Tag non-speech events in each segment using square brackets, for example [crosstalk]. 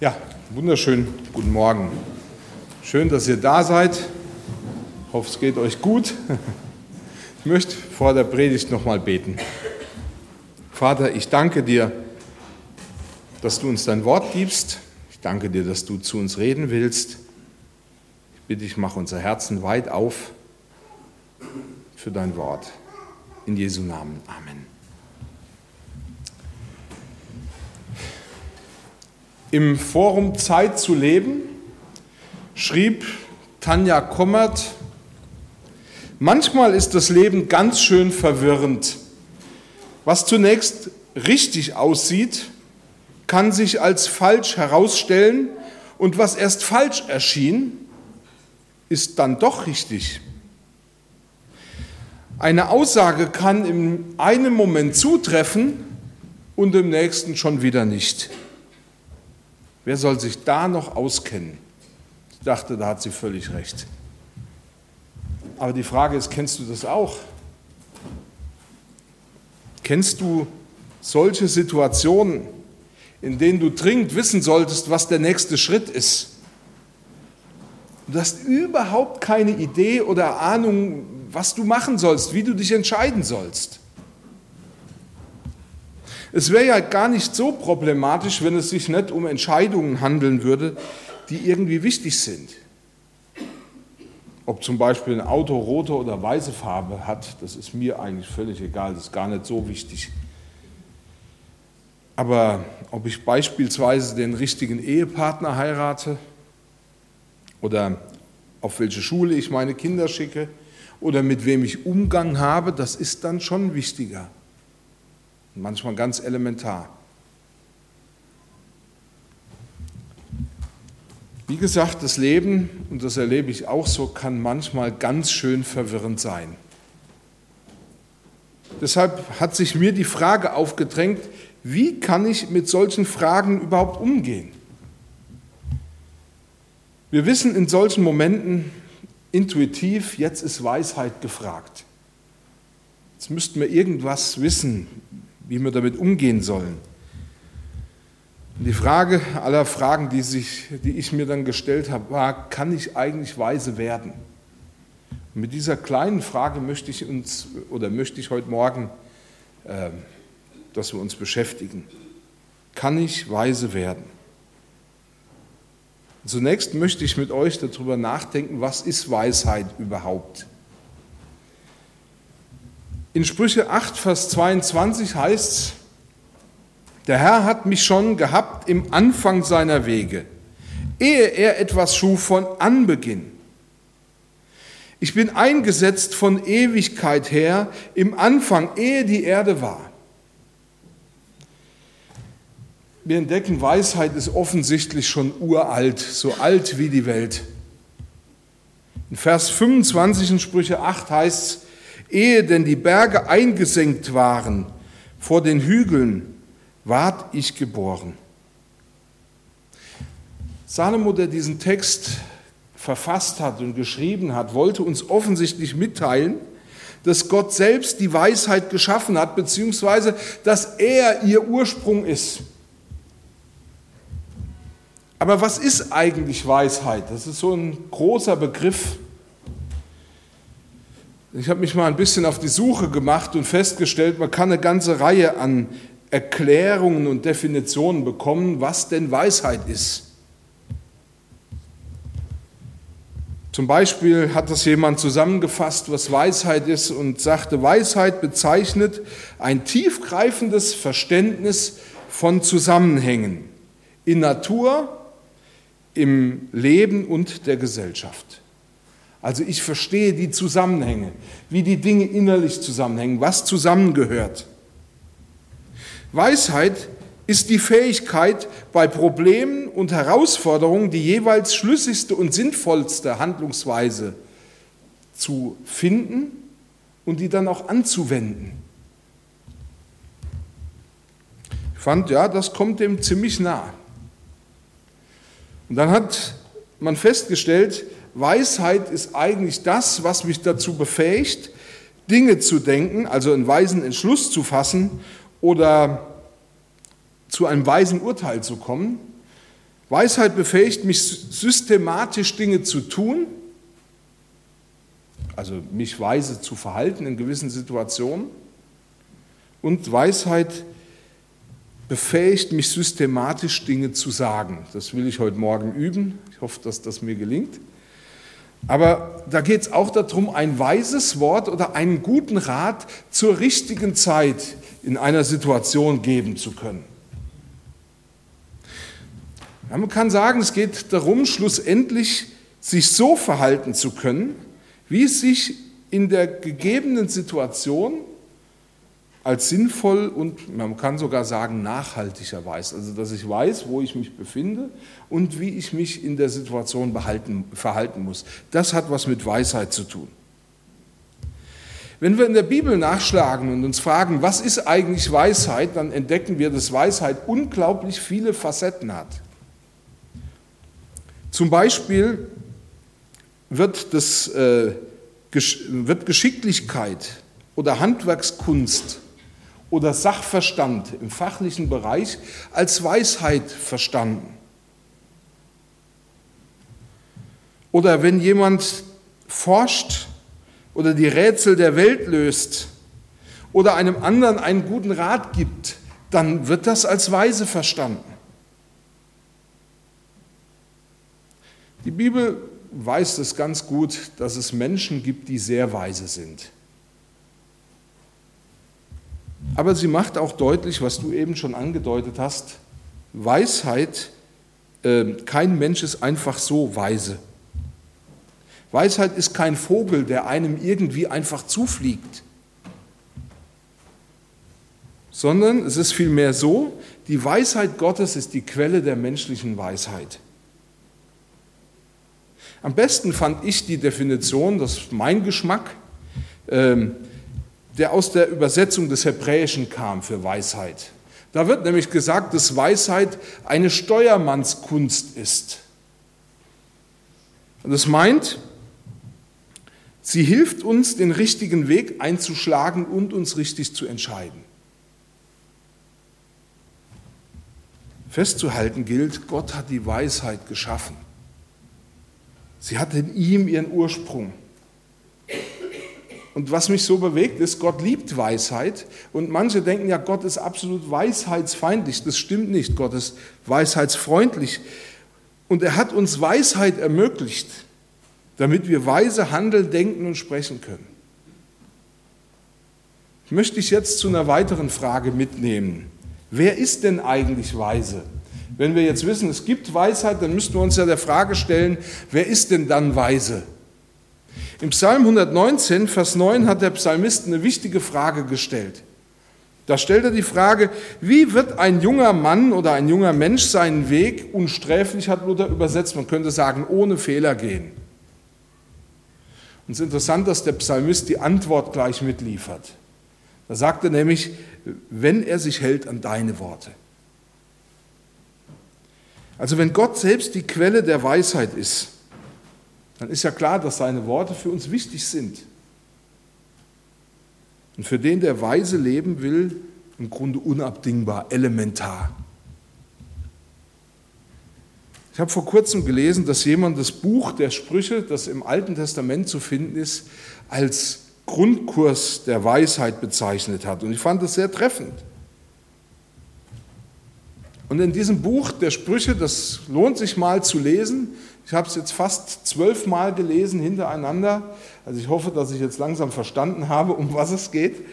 Ja, wunderschön, guten Morgen. Schön, dass ihr da seid. Ich hoffe, es geht euch gut. Ich möchte vor der Predigt nochmal beten. Vater, ich danke dir, dass du uns dein Wort gibst. Ich danke dir, dass du zu uns reden willst. Ich bitte dich, mach unser Herzen weit auf für dein Wort. In Jesu Namen. Amen. Im Forum Zeit zu leben schrieb Tanja Kommert, manchmal ist das Leben ganz schön verwirrend. Was zunächst richtig aussieht, kann sich als falsch herausstellen und was erst falsch erschien, ist dann doch richtig. Eine Aussage kann in einem Moment zutreffen und im nächsten schon wieder nicht. Wer soll sich da noch auskennen? Ich dachte, da hat sie völlig recht. Aber die Frage ist, kennst du das auch? Kennst du solche Situationen, in denen du dringend wissen solltest, was der nächste Schritt ist? Du hast überhaupt keine Idee oder Ahnung, was du machen sollst, wie du dich entscheiden sollst. Es wäre ja gar nicht so problematisch, wenn es sich nicht um Entscheidungen handeln würde, die irgendwie wichtig sind. Ob zum Beispiel ein Auto rote oder weiße Farbe hat, das ist mir eigentlich völlig egal, das ist gar nicht so wichtig. Aber ob ich beispielsweise den richtigen Ehepartner heirate oder auf welche Schule ich meine Kinder schicke oder mit wem ich Umgang habe, das ist dann schon wichtiger manchmal ganz elementar. Wie gesagt, das Leben, und das erlebe ich auch so, kann manchmal ganz schön verwirrend sein. Deshalb hat sich mir die Frage aufgedrängt, wie kann ich mit solchen Fragen überhaupt umgehen? Wir wissen in solchen Momenten intuitiv, jetzt ist Weisheit gefragt. Jetzt müssten wir irgendwas wissen, wie wir damit umgehen sollen. Die Frage aller Fragen, die, sich, die ich mir dann gestellt habe, war, kann ich eigentlich weise werden? Und mit dieser kleinen Frage möchte ich uns oder möchte ich heute Morgen, äh, dass wir uns beschäftigen. Kann ich weise werden? Zunächst möchte ich mit euch darüber nachdenken, was ist Weisheit überhaupt? In Sprüche 8, Vers 22 heißt es, der Herr hat mich schon gehabt im Anfang seiner Wege, ehe er etwas schuf von Anbeginn. Ich bin eingesetzt von Ewigkeit her, im Anfang, ehe die Erde war. Wir entdecken, Weisheit ist offensichtlich schon uralt, so alt wie die Welt. In Vers 25 in Sprüche 8 heißt es, Ehe denn die Berge eingesenkt waren vor den Hügeln, ward ich geboren. Salomo, der diesen Text verfasst hat und geschrieben hat, wollte uns offensichtlich mitteilen, dass Gott selbst die Weisheit geschaffen hat, beziehungsweise dass er ihr Ursprung ist. Aber was ist eigentlich Weisheit? Das ist so ein großer Begriff. Ich habe mich mal ein bisschen auf die Suche gemacht und festgestellt, man kann eine ganze Reihe an Erklärungen und Definitionen bekommen, was denn Weisheit ist. Zum Beispiel hat das jemand zusammengefasst, was Weisheit ist und sagte, Weisheit bezeichnet ein tiefgreifendes Verständnis von Zusammenhängen in Natur, im Leben und der Gesellschaft. Also ich verstehe die Zusammenhänge, wie die Dinge innerlich zusammenhängen, was zusammengehört. Weisheit ist die Fähigkeit, bei Problemen und Herausforderungen die jeweils schlüssigste und sinnvollste Handlungsweise zu finden und die dann auch anzuwenden. Ich fand, ja, das kommt dem ziemlich nah. Und dann hat man festgestellt, Weisheit ist eigentlich das, was mich dazu befähigt, Dinge zu denken, also einen weisen Entschluss zu fassen oder zu einem weisen Urteil zu kommen, Weisheit befähigt mich systematisch Dinge zu tun, also mich weise zu verhalten in gewissen Situationen. Und Weisheit befähigt mich systematisch Dinge zu sagen. Das will ich heute Morgen üben. Ich hoffe, dass das mir gelingt. Aber da geht es auch darum, ein weises Wort oder einen guten Rat zur richtigen Zeit in einer Situation geben zu können. Ja, man kann sagen, es geht darum, schlussendlich sich so verhalten zu können, wie es sich in der gegebenen Situation als sinnvoll und man kann sogar sagen nachhaltig erweist. Also dass ich weiß, wo ich mich befinde und wie ich mich in der Situation behalten, verhalten muss. Das hat was mit Weisheit zu tun. Wenn wir in der Bibel nachschlagen und uns fragen, was ist eigentlich Weisheit, dann entdecken wir, dass Weisheit unglaublich viele Facetten hat. Zum Beispiel wird, das, äh, wird Geschicklichkeit oder Handwerkskunst oder Sachverstand im fachlichen Bereich als Weisheit verstanden. Oder wenn jemand forscht oder die Rätsel der Welt löst oder einem anderen einen guten Rat gibt, dann wird das als weise verstanden. Die Bibel weiß es ganz gut, dass es Menschen gibt, die sehr weise sind. Aber sie macht auch deutlich, was du eben schon angedeutet hast, Weisheit, äh, kein Mensch ist einfach so weise. Weisheit ist kein Vogel, der einem irgendwie einfach zufliegt, sondern es ist vielmehr so, die Weisheit Gottes ist die Quelle der menschlichen Weisheit. Am besten fand ich die Definition, das ist mein Geschmack, ähm, der aus der Übersetzung des Hebräischen kam für Weisheit. Da wird nämlich gesagt, dass Weisheit eine Steuermannskunst ist. Und das meint, sie hilft uns, den richtigen Weg einzuschlagen und uns richtig zu entscheiden. Festzuhalten gilt, Gott hat die Weisheit geschaffen. Sie hat in ihm ihren Ursprung. Und was mich so bewegt, ist, Gott liebt Weisheit. Und manche denken ja, Gott ist absolut weisheitsfeindlich. Das stimmt nicht. Gott ist weisheitsfreundlich. Und er hat uns Weisheit ermöglicht, damit wir weise handeln, denken und sprechen können. Ich möchte dich jetzt zu einer weiteren Frage mitnehmen. Wer ist denn eigentlich weise? Wenn wir jetzt wissen, es gibt Weisheit, dann müssten wir uns ja der Frage stellen, wer ist denn dann weise? Im Psalm 119, Vers 9 hat der Psalmist eine wichtige Frage gestellt. Da stellt er die Frage, wie wird ein junger Mann oder ein junger Mensch seinen Weg unsträflich, hat Luther übersetzt, man könnte sagen, ohne Fehler gehen. Und es ist interessant, dass der Psalmist die Antwort gleich mitliefert. Da sagt er nämlich, wenn er sich hält an deine Worte. Also wenn Gott selbst die Quelle der Weisheit ist, dann ist ja klar, dass seine Worte für uns wichtig sind. Und für den, der weise leben will, im Grunde unabdingbar, elementar. Ich habe vor kurzem gelesen, dass jemand das Buch der Sprüche, das im Alten Testament zu finden ist, als Grundkurs der Weisheit bezeichnet hat. Und ich fand das sehr treffend. Und in diesem Buch der Sprüche, das lohnt sich mal zu lesen, ich habe es jetzt fast zwölfmal gelesen hintereinander. Also ich hoffe, dass ich jetzt langsam verstanden habe, um was es geht.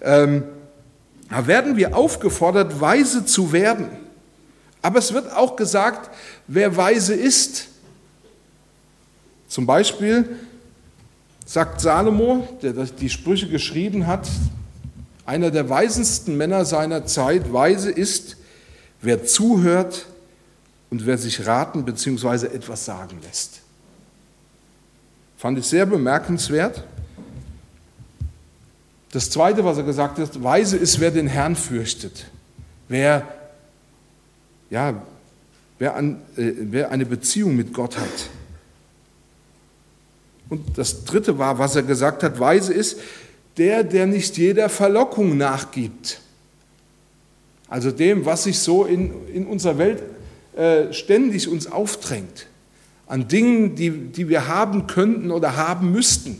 Ähm, da werden wir aufgefordert, weise zu werden. Aber es wird auch gesagt, wer weise ist. Zum Beispiel sagt Salomo, der die Sprüche geschrieben hat, einer der weisesten Männer seiner Zeit, weise ist, wer zuhört und wer sich raten bzw. etwas sagen lässt. Fand ich sehr bemerkenswert. Das Zweite, was er gesagt hat, weise ist, wer den Herrn fürchtet, wer, ja, wer, an, äh, wer eine Beziehung mit Gott hat. Und das Dritte war, was er gesagt hat, weise ist, der, der nicht jeder Verlockung nachgibt. Also dem, was sich so in, in unserer Welt äh, ständig uns aufdrängt, an Dingen, die, die wir haben könnten oder haben müssten.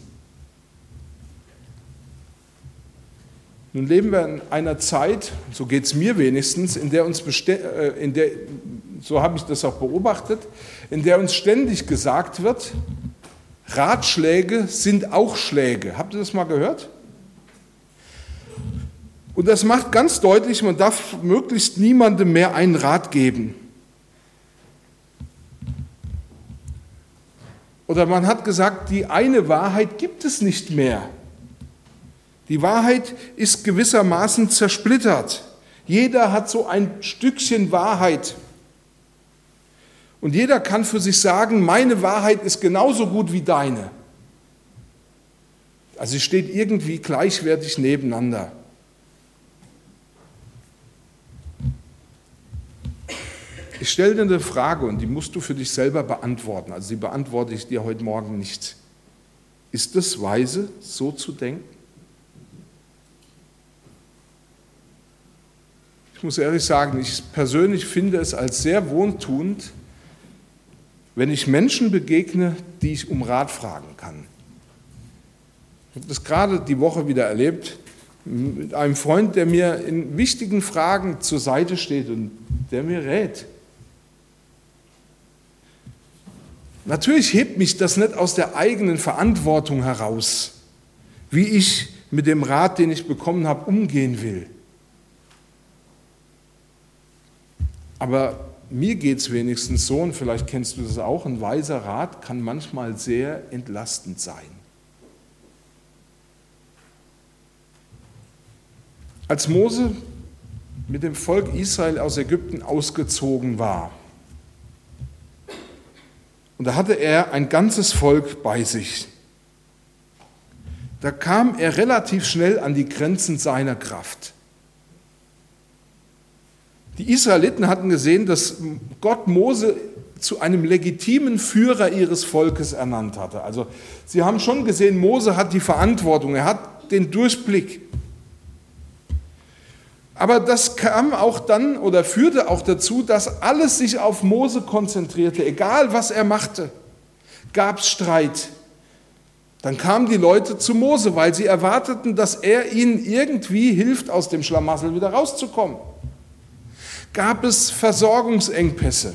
Nun leben wir in einer Zeit, so geht es mir wenigstens, in der uns, äh, in der, so habe ich das auch beobachtet, in der uns ständig gesagt wird, Ratschläge sind auch Schläge. Habt ihr das mal gehört? Und das macht ganz deutlich, man darf möglichst niemandem mehr einen Rat geben. Oder man hat gesagt, die eine Wahrheit gibt es nicht mehr. Die Wahrheit ist gewissermaßen zersplittert. Jeder hat so ein Stückchen Wahrheit. Und jeder kann für sich sagen, meine Wahrheit ist genauso gut wie deine. Also sie steht irgendwie gleichwertig nebeneinander. Ich stelle dir eine Frage und die musst du für dich selber beantworten. Also die beantworte ich dir heute Morgen nicht. Ist es weise, so zu denken? Ich muss ehrlich sagen, ich persönlich finde es als sehr wohltuend, wenn ich Menschen begegne, die ich um Rat fragen kann. Ich habe das gerade die Woche wieder erlebt mit einem Freund, der mir in wichtigen Fragen zur Seite steht und der mir rät. Natürlich hebt mich das nicht aus der eigenen Verantwortung heraus, wie ich mit dem Rat, den ich bekommen habe, umgehen will. Aber mir geht es wenigstens so, und vielleicht kennst du das auch, ein weiser Rat kann manchmal sehr entlastend sein. Als Mose mit dem Volk Israel aus Ägypten ausgezogen war, und da hatte er ein ganzes Volk bei sich, da kam er relativ schnell an die Grenzen seiner Kraft. Die Israeliten hatten gesehen, dass Gott Mose zu einem legitimen Führer ihres Volkes ernannt hatte. Also sie haben schon gesehen, Mose hat die Verantwortung, er hat den Durchblick. Aber das kam auch dann oder führte auch dazu, dass alles sich auf Mose konzentrierte, egal was er machte. Gab es Streit. Dann kamen die Leute zu Mose, weil sie erwarteten, dass er ihnen irgendwie hilft, aus dem Schlamassel wieder rauszukommen. Gab es Versorgungsengpässe?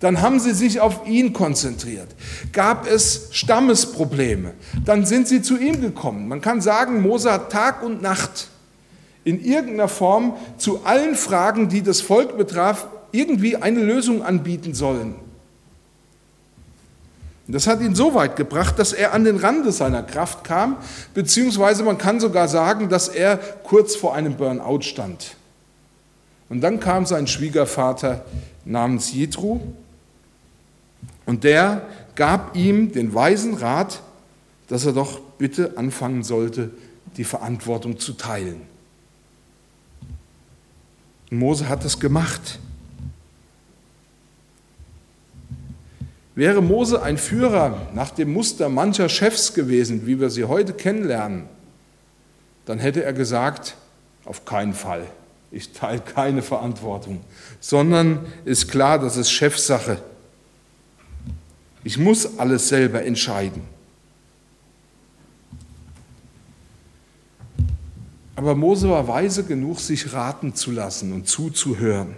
Dann haben sie sich auf ihn konzentriert. Gab es Stammesprobleme? Dann sind sie zu ihm gekommen. Man kann sagen, Mose hat Tag und Nacht in irgendeiner Form zu allen Fragen, die das Volk betraf, irgendwie eine Lösung anbieten sollen. Das hat ihn so weit gebracht, dass er an den Rande seiner Kraft kam, beziehungsweise man kann sogar sagen, dass er kurz vor einem Burnout stand. Und dann kam sein Schwiegervater namens Jethro und der gab ihm den weisen Rat, dass er doch bitte anfangen sollte, die Verantwortung zu teilen. Und Mose hat es gemacht. Wäre Mose ein Führer nach dem Muster mancher Chefs gewesen, wie wir sie heute kennenlernen, dann hätte er gesagt, auf keinen Fall. Ich teile keine Verantwortung, sondern ist klar, das ist Chefsache. Ich muss alles selber entscheiden. Aber Mose war weise genug, sich raten zu lassen und zuzuhören.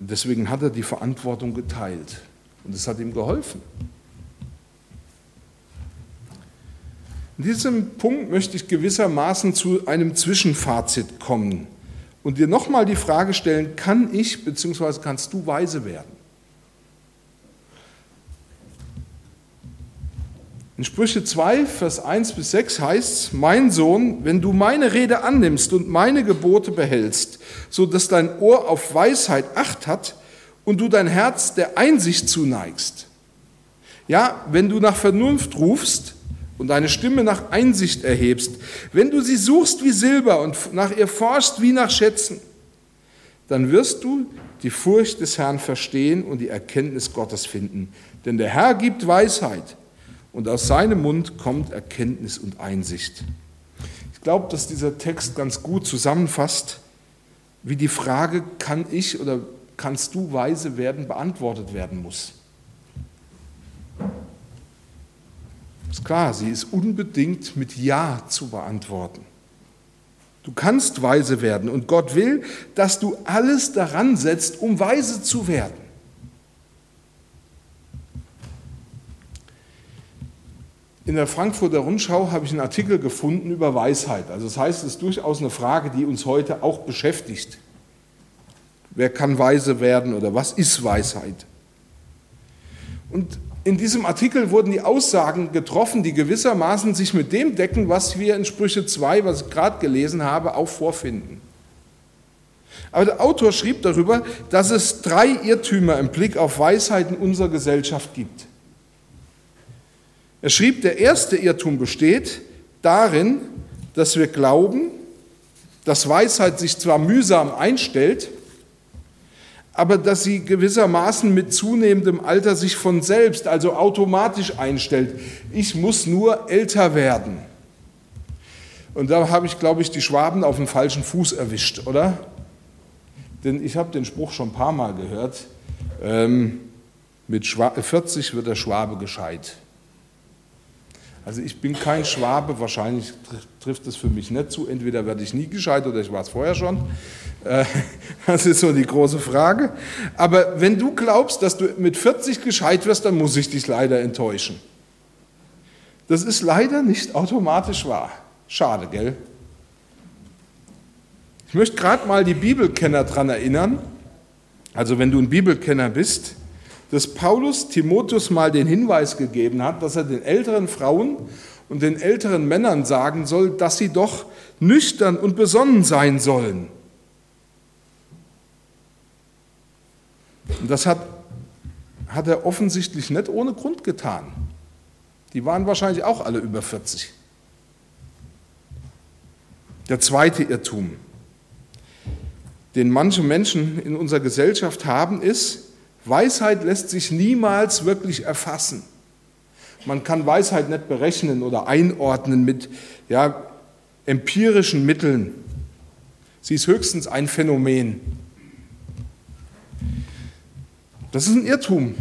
Deswegen hat er die Verantwortung geteilt und es hat ihm geholfen. In diesem Punkt möchte ich gewissermaßen zu einem Zwischenfazit kommen und dir nochmal die Frage stellen, kann ich bzw. kannst du weise werden? In Sprüche 2, Vers 1 bis 6 heißt es, mein Sohn, wenn du meine Rede annimmst und meine Gebote behältst, so dass dein Ohr auf Weisheit acht hat und du dein Herz der Einsicht zuneigst. Ja, wenn du nach Vernunft rufst und deine Stimme nach Einsicht erhebst, wenn du sie suchst wie Silber und nach ihr forschst wie nach Schätzen, dann wirst du die Furcht des Herrn verstehen und die Erkenntnis Gottes finden. Denn der Herr gibt Weisheit und aus seinem Mund kommt Erkenntnis und Einsicht. Ich glaube, dass dieser Text ganz gut zusammenfasst, wie die Frage, kann ich oder kannst du weise werden, beantwortet werden muss. Ist klar, sie ist unbedingt mit Ja zu beantworten. Du kannst weise werden und Gott will, dass du alles daran setzt, um weise zu werden. In der Frankfurter Rundschau habe ich einen Artikel gefunden über Weisheit. Also das heißt, es ist durchaus eine Frage, die uns heute auch beschäftigt. Wer kann weise werden oder was ist Weisheit? Und in diesem Artikel wurden die Aussagen getroffen, die gewissermaßen sich mit dem decken, was wir in Sprüche 2, was ich gerade gelesen habe, auch vorfinden. Aber der Autor schrieb darüber, dass es drei Irrtümer im Blick auf Weisheit in unserer Gesellschaft gibt. Er schrieb, der erste Irrtum besteht darin, dass wir glauben, dass Weisheit sich zwar mühsam einstellt, aber dass sie gewissermaßen mit zunehmendem Alter sich von selbst, also automatisch einstellt. Ich muss nur älter werden. Und da habe ich, glaube ich, die Schwaben auf den falschen Fuß erwischt, oder? Denn ich habe den Spruch schon ein paar Mal gehört, ähm, mit 40 wird der Schwabe gescheit. Also ich bin kein Schwabe, wahrscheinlich trifft es für mich nicht zu. Entweder werde ich nie gescheit oder ich war es vorher schon. Äh, [laughs] das ist so die große Frage. Aber wenn du glaubst, dass du mit 40 gescheit wirst, dann muss ich dich leider enttäuschen. Das ist leider nicht automatisch wahr. Schade, gell? Ich möchte gerade mal die Bibelkenner daran erinnern, also wenn du ein Bibelkenner bist, dass Paulus Timotheus mal den Hinweis gegeben hat, dass er den älteren Frauen und den älteren Männern sagen soll, dass sie doch nüchtern und besonnen sein sollen. Und das hat, hat er offensichtlich nicht ohne Grund getan. Die waren wahrscheinlich auch alle über 40. Der zweite Irrtum, den manche Menschen in unserer Gesellschaft haben, ist, Weisheit lässt sich niemals wirklich erfassen. Man kann Weisheit nicht berechnen oder einordnen mit ja, empirischen Mitteln. Sie ist höchstens ein Phänomen. Das ist ein Irrtum.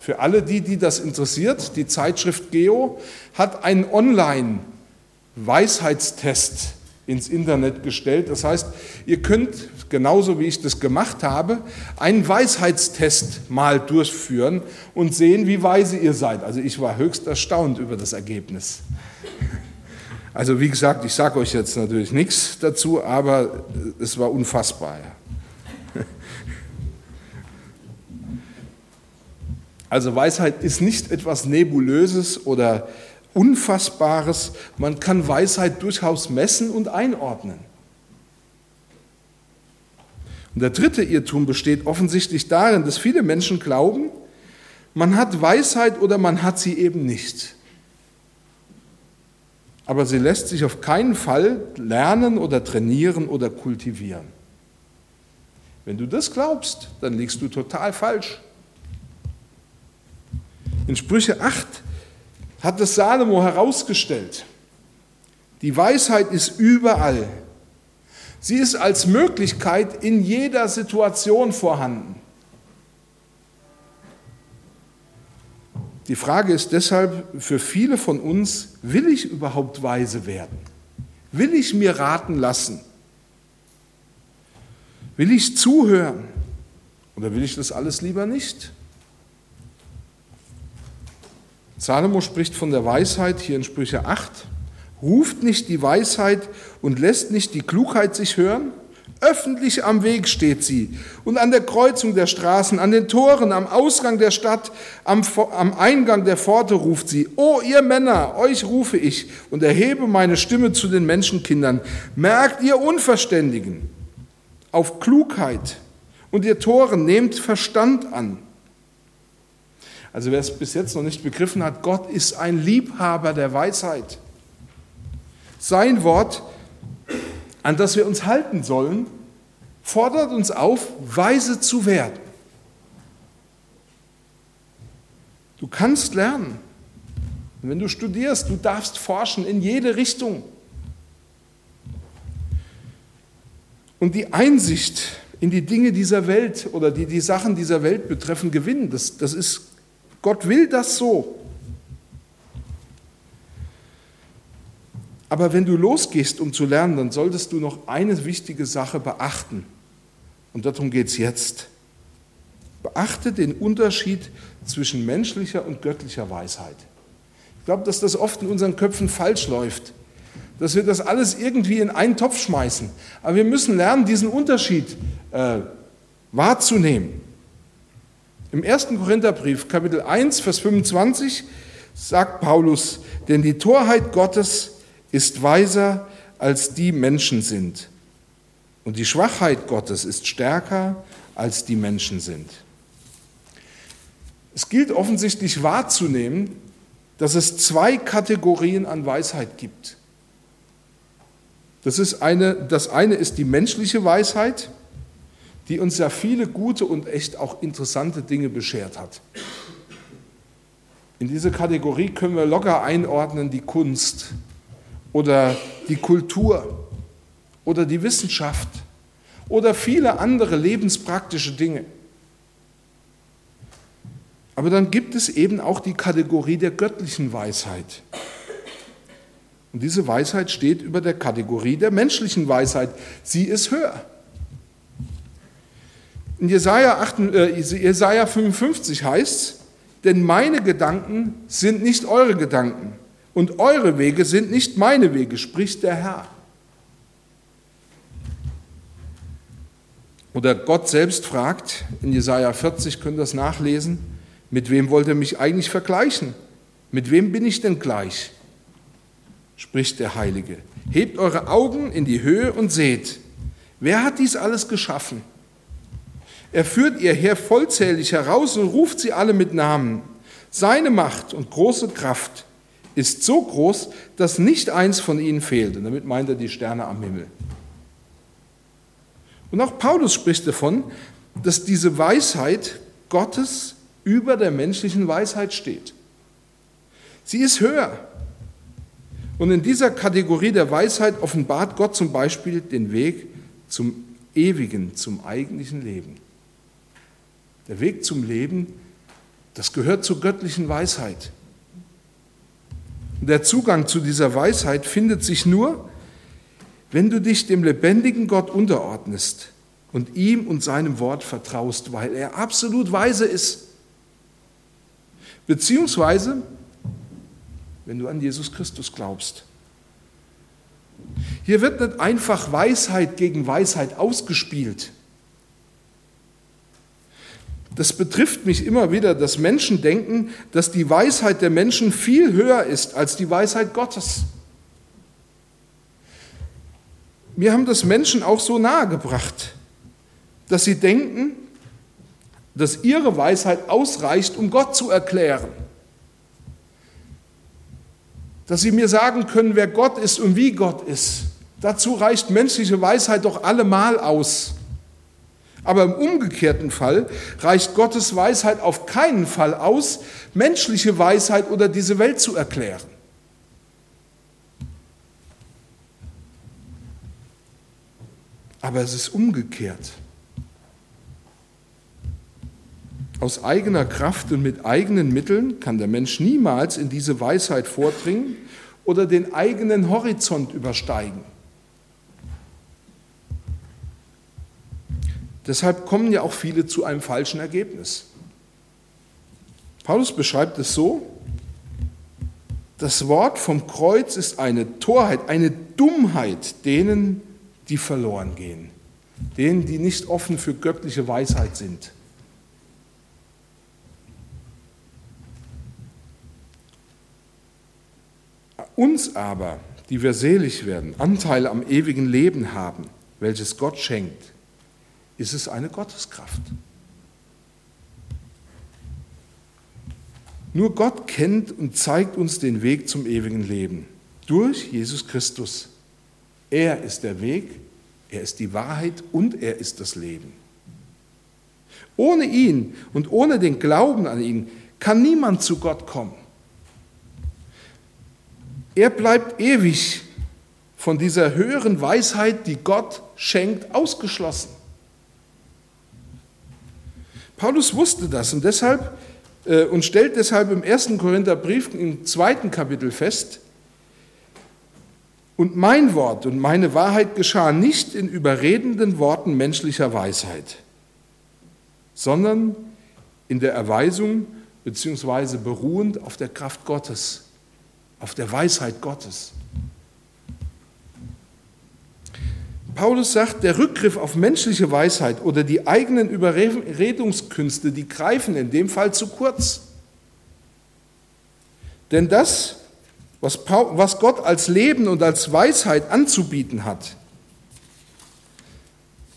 Für alle die, die das interessiert, die Zeitschrift Geo hat einen Online-Weisheitstest ins Internet gestellt. Das heißt, ihr könnt, genauso wie ich das gemacht habe, einen Weisheitstest mal durchführen und sehen, wie weise ihr seid. Also ich war höchst erstaunt über das Ergebnis. Also wie gesagt, ich sage euch jetzt natürlich nichts dazu, aber es war unfassbar. Also Weisheit ist nicht etwas Nebulöses oder Unfassbares. Man kann Weisheit durchaus messen und einordnen. Und der dritte Irrtum besteht offensichtlich darin, dass viele Menschen glauben, man hat Weisheit oder man hat sie eben nicht. Aber sie lässt sich auf keinen Fall lernen oder trainieren oder kultivieren. Wenn du das glaubst, dann liegst du total falsch. In Sprüche 8 hat es Salomo herausgestellt. Die Weisheit ist überall. Sie ist als Möglichkeit in jeder Situation vorhanden. Die Frage ist deshalb für viele von uns, will ich überhaupt weise werden? Will ich mir raten lassen? Will ich zuhören? Oder will ich das alles lieber nicht? Salomo spricht von der Weisheit hier in Sprüche 8. Ruft nicht die Weisheit und lässt nicht die Klugheit sich hören? Öffentlich am Weg steht sie und an der Kreuzung der Straßen, an den Toren, am Ausgang der Stadt, am, am Eingang der Pforte ruft sie, O ihr Männer, euch rufe ich und erhebe meine Stimme zu den Menschenkindern. Merkt ihr Unverständigen auf Klugheit und ihr Toren, nehmt Verstand an. Also wer es bis jetzt noch nicht begriffen hat, Gott ist ein Liebhaber der Weisheit. Sein Wort, an das wir uns halten sollen, fordert uns auf, weise zu werden. Du kannst lernen. Und wenn du studierst, du darfst forschen in jede Richtung. und die Einsicht in die Dinge dieser Welt oder die die Sachen dieser Welt betreffen gewinnen. Das, das ist, Gott will das so. Aber wenn du losgehst, um zu lernen, dann solltest du noch eine wichtige Sache beachten. Und darum geht es jetzt. Beachte den Unterschied zwischen menschlicher und göttlicher Weisheit. Ich glaube, dass das oft in unseren Köpfen falsch läuft, dass wir das alles irgendwie in einen Topf schmeißen. Aber wir müssen lernen, diesen Unterschied äh, wahrzunehmen. Im 1. Korintherbrief, Kapitel 1, Vers 25, sagt Paulus, denn die Torheit Gottes ist weiser, als die Menschen sind. Und die Schwachheit Gottes ist stärker, als die Menschen sind. Es gilt offensichtlich wahrzunehmen, dass es zwei Kategorien an Weisheit gibt. Das, ist eine, das eine ist die menschliche Weisheit, die uns ja viele gute und echt auch interessante Dinge beschert hat. In diese Kategorie können wir locker einordnen die Kunst, oder die Kultur oder die Wissenschaft oder viele andere lebenspraktische Dinge. Aber dann gibt es eben auch die Kategorie der göttlichen Weisheit. Und diese Weisheit steht über der Kategorie der menschlichen Weisheit. Sie ist höher. In Jesaja, 8, äh, Jesaja 55 heißt es, denn meine Gedanken sind nicht eure Gedanken und eure Wege sind nicht meine Wege, spricht der Herr. Oder Gott selbst fragt, in Jesaja 40 könnt ihr das nachlesen, mit wem wollt ihr mich eigentlich vergleichen? Mit wem bin ich denn gleich? spricht der Heilige. Hebt eure Augen in die Höhe und seht, wer hat dies alles geschaffen? Er führt ihr Heer vollzählig heraus und ruft sie alle mit Namen. Seine Macht und große Kraft ist so groß, dass nicht eins von ihnen fehlt. Und damit meint er die Sterne am Himmel. Und auch Paulus spricht davon, dass diese Weisheit Gottes über der menschlichen Weisheit steht. Sie ist höher. Und in dieser Kategorie der Weisheit offenbart Gott zum Beispiel den Weg zum ewigen, zum eigentlichen Leben. Der Weg zum Leben, das gehört zur göttlichen Weisheit. Der Zugang zu dieser Weisheit findet sich nur, wenn du dich dem lebendigen Gott unterordnest und ihm und seinem Wort vertraust, weil er absolut weise ist. Beziehungsweise, wenn du an Jesus Christus glaubst. Hier wird nicht einfach Weisheit gegen Weisheit ausgespielt. Das betrifft mich immer wieder, dass Menschen denken, dass die Weisheit der Menschen viel höher ist als die Weisheit Gottes. Mir haben das Menschen auch so nahegebracht, dass sie denken, dass ihre Weisheit ausreicht, um Gott zu erklären. Dass sie mir sagen können, wer Gott ist und wie Gott ist. Dazu reicht menschliche Weisheit doch allemal aus. Aber im umgekehrten Fall reicht Gottes Weisheit auf keinen Fall aus, menschliche Weisheit oder diese Welt zu erklären. Aber es ist umgekehrt. Aus eigener Kraft und mit eigenen Mitteln kann der Mensch niemals in diese Weisheit vordringen oder den eigenen Horizont übersteigen. Deshalb kommen ja auch viele zu einem falschen Ergebnis. Paulus beschreibt es so, das Wort vom Kreuz ist eine Torheit, eine Dummheit denen, die verloren gehen, denen, die nicht offen für göttliche Weisheit sind. Uns aber, die wir selig werden, Anteil am ewigen Leben haben, welches Gott schenkt, ist es eine Gotteskraft. Nur Gott kennt und zeigt uns den Weg zum ewigen Leben durch Jesus Christus. Er ist der Weg, er ist die Wahrheit und er ist das Leben. Ohne ihn und ohne den Glauben an ihn kann niemand zu Gott kommen. Er bleibt ewig von dieser höheren Weisheit, die Gott schenkt, ausgeschlossen. Paulus wusste das und deshalb äh, und stellt deshalb im ersten Korintherbrief im zweiten Kapitel fest, und mein Wort und meine Wahrheit geschah nicht in überredenden Worten menschlicher Weisheit, sondern in der Erweisung beziehungsweise beruhend auf der Kraft Gottes, auf der Weisheit Gottes. Paulus sagt, der Rückgriff auf menschliche Weisheit oder die eigenen Überredungskünste, die greifen in dem Fall zu kurz. Denn das, was Gott als Leben und als Weisheit anzubieten hat,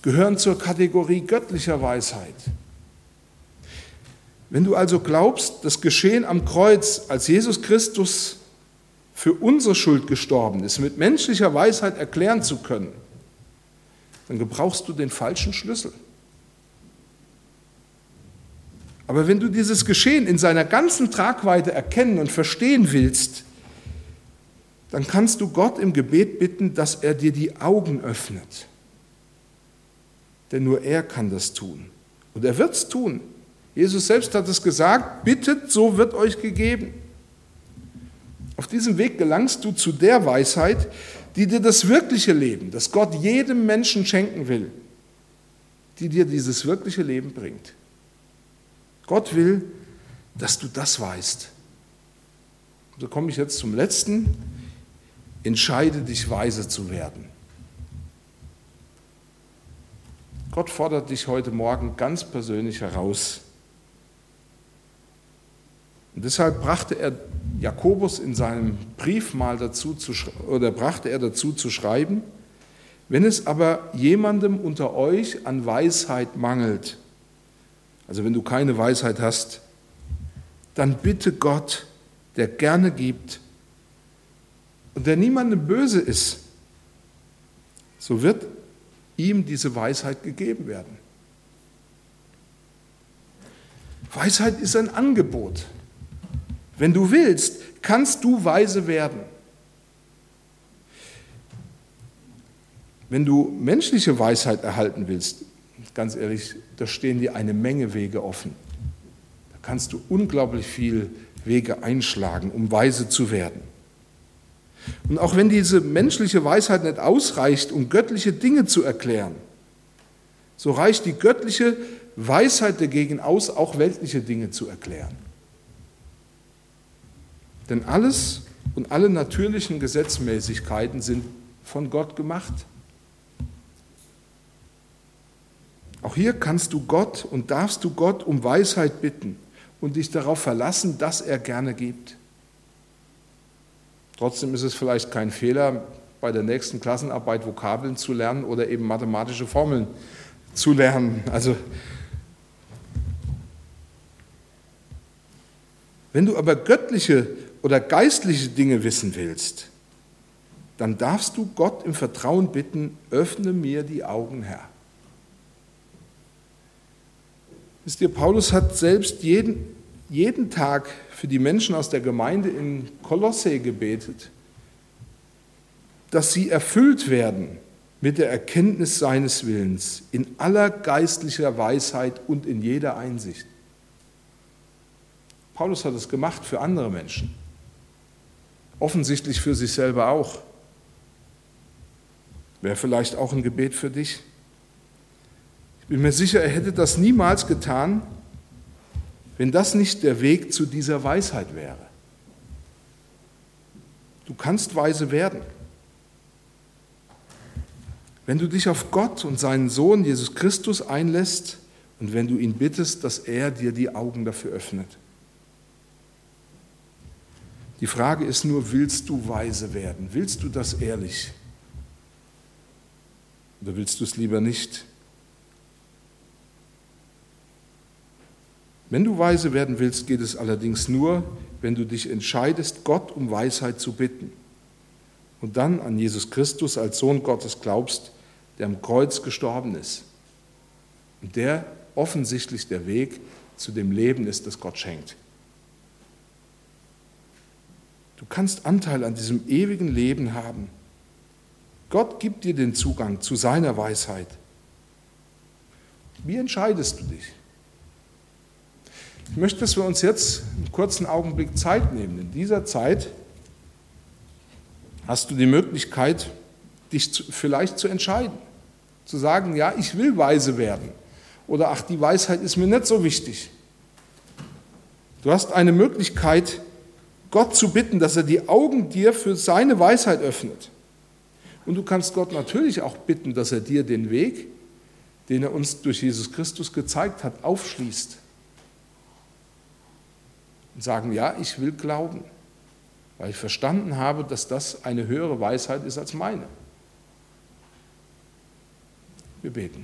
gehören zur Kategorie göttlicher Weisheit. Wenn du also glaubst, das Geschehen am Kreuz, als Jesus Christus für unsere Schuld gestorben ist, mit menschlicher Weisheit erklären zu können, dann gebrauchst du den falschen Schlüssel. Aber wenn du dieses Geschehen in seiner ganzen Tragweite erkennen und verstehen willst, dann kannst du Gott im Gebet bitten, dass er dir die Augen öffnet. Denn nur er kann das tun. Und er wird es tun. Jesus selbst hat es gesagt, bittet, so wird euch gegeben. Auf diesem Weg gelangst du zu der Weisheit, die dir das wirkliche Leben, das Gott jedem Menschen schenken will, die dir dieses wirkliche Leben bringt. Gott will, dass du das weißt. So komme ich jetzt zum letzten. Entscheide dich, weise zu werden. Gott fordert dich heute Morgen ganz persönlich heraus. Und deshalb brachte er Jakobus in seinem Brief mal dazu zu, oder brachte er dazu zu schreiben, wenn es aber jemandem unter euch an Weisheit mangelt, also wenn du keine Weisheit hast, dann bitte Gott, der gerne gibt und der niemandem böse ist, so wird ihm diese Weisheit gegeben werden. Weisheit ist ein Angebot. Wenn du willst, kannst du weise werden. Wenn du menschliche Weisheit erhalten willst, ganz ehrlich, da stehen dir eine Menge Wege offen. Da kannst du unglaublich viel Wege einschlagen, um weise zu werden. Und auch wenn diese menschliche Weisheit nicht ausreicht, um göttliche Dinge zu erklären, so reicht die göttliche Weisheit dagegen aus, auch weltliche Dinge zu erklären. Denn alles und alle natürlichen Gesetzmäßigkeiten sind von Gott gemacht. Auch hier kannst du Gott und darfst du Gott um Weisheit bitten und dich darauf verlassen, dass er gerne gibt. Trotzdem ist es vielleicht kein Fehler, bei der nächsten Klassenarbeit Vokabeln zu lernen oder eben mathematische Formeln zu lernen. Also wenn du aber göttliche oder geistliche Dinge wissen willst, dann darfst du Gott im Vertrauen bitten, öffne mir die Augen, Herr. Wisst ihr, Paulus hat selbst jeden, jeden Tag für die Menschen aus der Gemeinde in Kolosse gebetet, dass sie erfüllt werden mit der Erkenntnis seines Willens in aller geistlicher Weisheit und in jeder Einsicht. Paulus hat es gemacht für andere Menschen. Offensichtlich für sich selber auch. Wäre vielleicht auch ein Gebet für dich. Ich bin mir sicher, er hätte das niemals getan, wenn das nicht der Weg zu dieser Weisheit wäre. Du kannst weise werden. Wenn du dich auf Gott und seinen Sohn Jesus Christus einlässt und wenn du ihn bittest, dass er dir die Augen dafür öffnet. Die Frage ist nur, willst du weise werden? Willst du das ehrlich? Oder willst du es lieber nicht? Wenn du weise werden willst, geht es allerdings nur, wenn du dich entscheidest, Gott um Weisheit zu bitten und dann an Jesus Christus als Sohn Gottes glaubst, der am Kreuz gestorben ist und der offensichtlich der Weg zu dem Leben ist, das Gott schenkt. Du kannst Anteil an diesem ewigen Leben haben, Gott gibt dir den Zugang zu seiner Weisheit. Wie entscheidest du dich? Ich möchte, dass wir uns jetzt einen kurzen Augenblick Zeit nehmen. In dieser Zeit hast du die Möglichkeit, dich vielleicht zu entscheiden. Zu sagen, ja, ich will weise werden. Oder ach, die Weisheit ist mir nicht so wichtig. Du hast eine Möglichkeit, Gott zu bitten, dass er die Augen dir für seine Weisheit öffnet. Und du kannst Gott natürlich auch bitten, dass er dir den Weg, den er uns durch Jesus Christus gezeigt hat, aufschließt. Und sagen, ja, ich will glauben, weil ich verstanden habe, dass das eine höhere Weisheit ist als meine. Wir beten.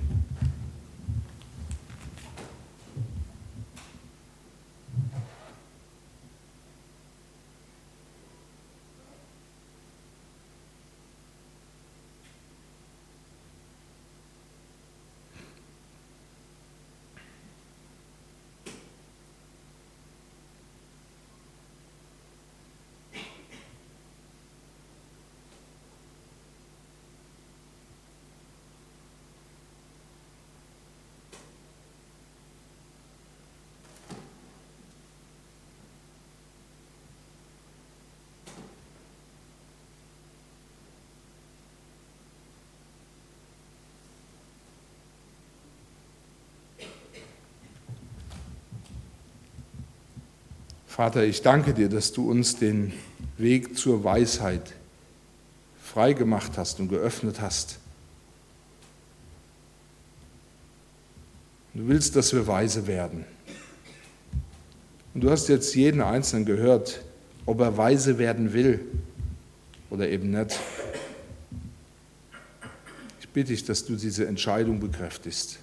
Vater, ich danke dir, dass du uns den Weg zur Weisheit freigemacht hast und geöffnet hast. Du willst, dass wir weise werden. Und du hast jetzt jeden Einzelnen gehört, ob er weise werden will oder eben nicht. Ich bitte dich, dass du diese Entscheidung bekräftigst.